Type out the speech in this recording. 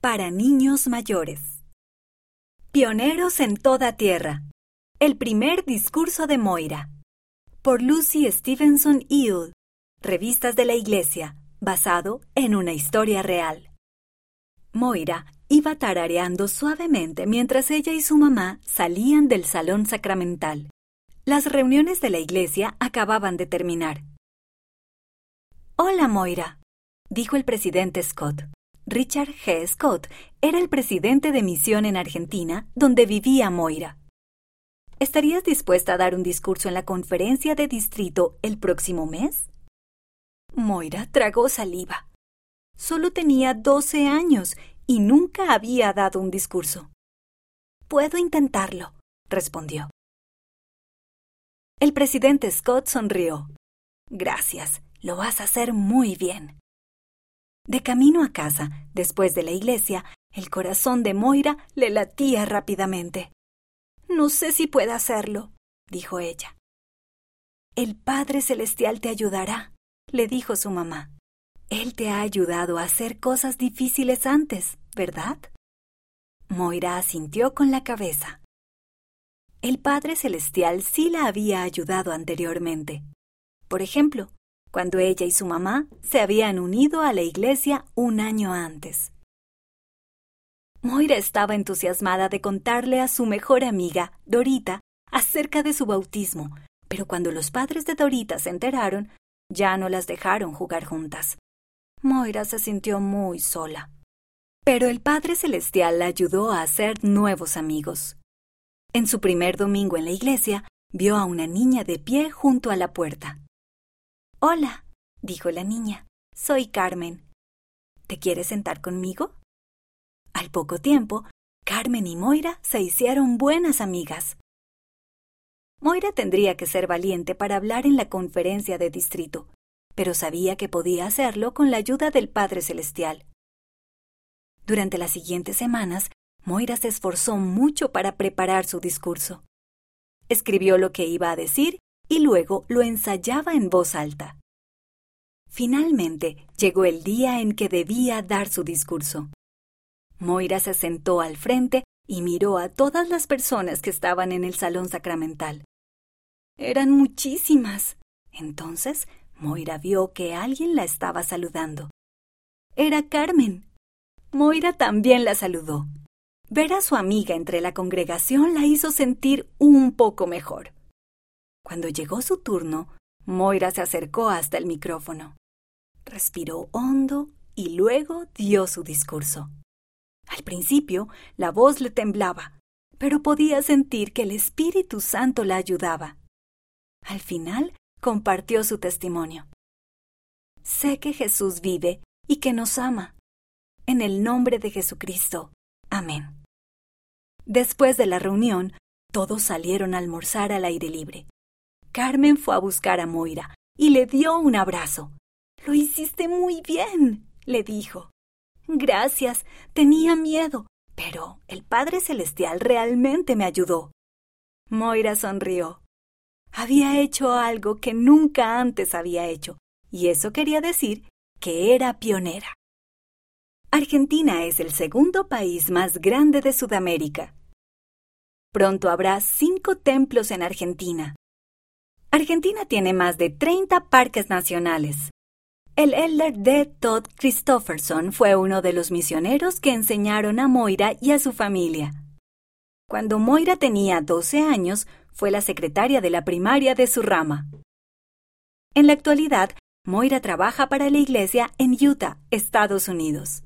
para niños mayores. Pioneros en toda tierra. El primer discurso de Moira. Por Lucy Stevenson Eel. Revistas de la Iglesia, basado en una historia real. Moira iba tarareando suavemente mientras ella y su mamá salían del salón sacramental. Las reuniones de la iglesia acababan de terminar. Hola, Moira, dijo el presidente Scott. Richard G. Scott era el presidente de misión en Argentina, donde vivía Moira. ¿Estarías dispuesta a dar un discurso en la conferencia de distrito el próximo mes? Moira tragó saliva. Solo tenía doce años y nunca había dado un discurso. Puedo intentarlo, respondió. El presidente Scott sonrió. Gracias, lo vas a hacer muy bien. De camino a casa, después de la iglesia, el corazón de Moira le latía rápidamente. No sé si pueda hacerlo, dijo ella. El Padre Celestial te ayudará, le dijo su mamá. Él te ha ayudado a hacer cosas difíciles antes, ¿verdad? Moira asintió con la cabeza. El Padre Celestial sí la había ayudado anteriormente. Por ejemplo, cuando ella y su mamá se habían unido a la iglesia un año antes. Moira estaba entusiasmada de contarle a su mejor amiga, Dorita, acerca de su bautismo, pero cuando los padres de Dorita se enteraron, ya no las dejaron jugar juntas. Moira se sintió muy sola. Pero el Padre Celestial la ayudó a hacer nuevos amigos. En su primer domingo en la iglesia, vio a una niña de pie junto a la puerta. Hola, dijo la niña, soy Carmen. ¿Te quieres sentar conmigo? Al poco tiempo, Carmen y Moira se hicieron buenas amigas. Moira tendría que ser valiente para hablar en la conferencia de distrito, pero sabía que podía hacerlo con la ayuda del Padre Celestial. Durante las siguientes semanas, Moira se esforzó mucho para preparar su discurso. Escribió lo que iba a decir y luego lo ensayaba en voz alta. Finalmente llegó el día en que debía dar su discurso. Moira se sentó al frente y miró a todas las personas que estaban en el salón sacramental. Eran muchísimas. Entonces Moira vio que alguien la estaba saludando. Era Carmen. Moira también la saludó. Ver a su amiga entre la congregación la hizo sentir un poco mejor. Cuando llegó su turno, Moira se acercó hasta el micrófono. Respiró hondo y luego dio su discurso. Al principio, la voz le temblaba, pero podía sentir que el Espíritu Santo la ayudaba. Al final, compartió su testimonio. Sé que Jesús vive y que nos ama. En el nombre de Jesucristo. Amén. Después de la reunión, todos salieron a almorzar al aire libre. Carmen fue a buscar a Moira y le dio un abrazo. Lo hiciste muy bien, le dijo. Gracias, tenía miedo, pero el Padre Celestial realmente me ayudó. Moira sonrió. Había hecho algo que nunca antes había hecho, y eso quería decir que era pionera. Argentina es el segundo país más grande de Sudamérica. Pronto habrá cinco templos en Argentina. Argentina tiene más de 30 parques nacionales. El elder D. Todd Christofferson fue uno de los misioneros que enseñaron a Moira y a su familia. Cuando Moira tenía 12 años, fue la secretaria de la primaria de su rama. En la actualidad, Moira trabaja para la iglesia en Utah, Estados Unidos.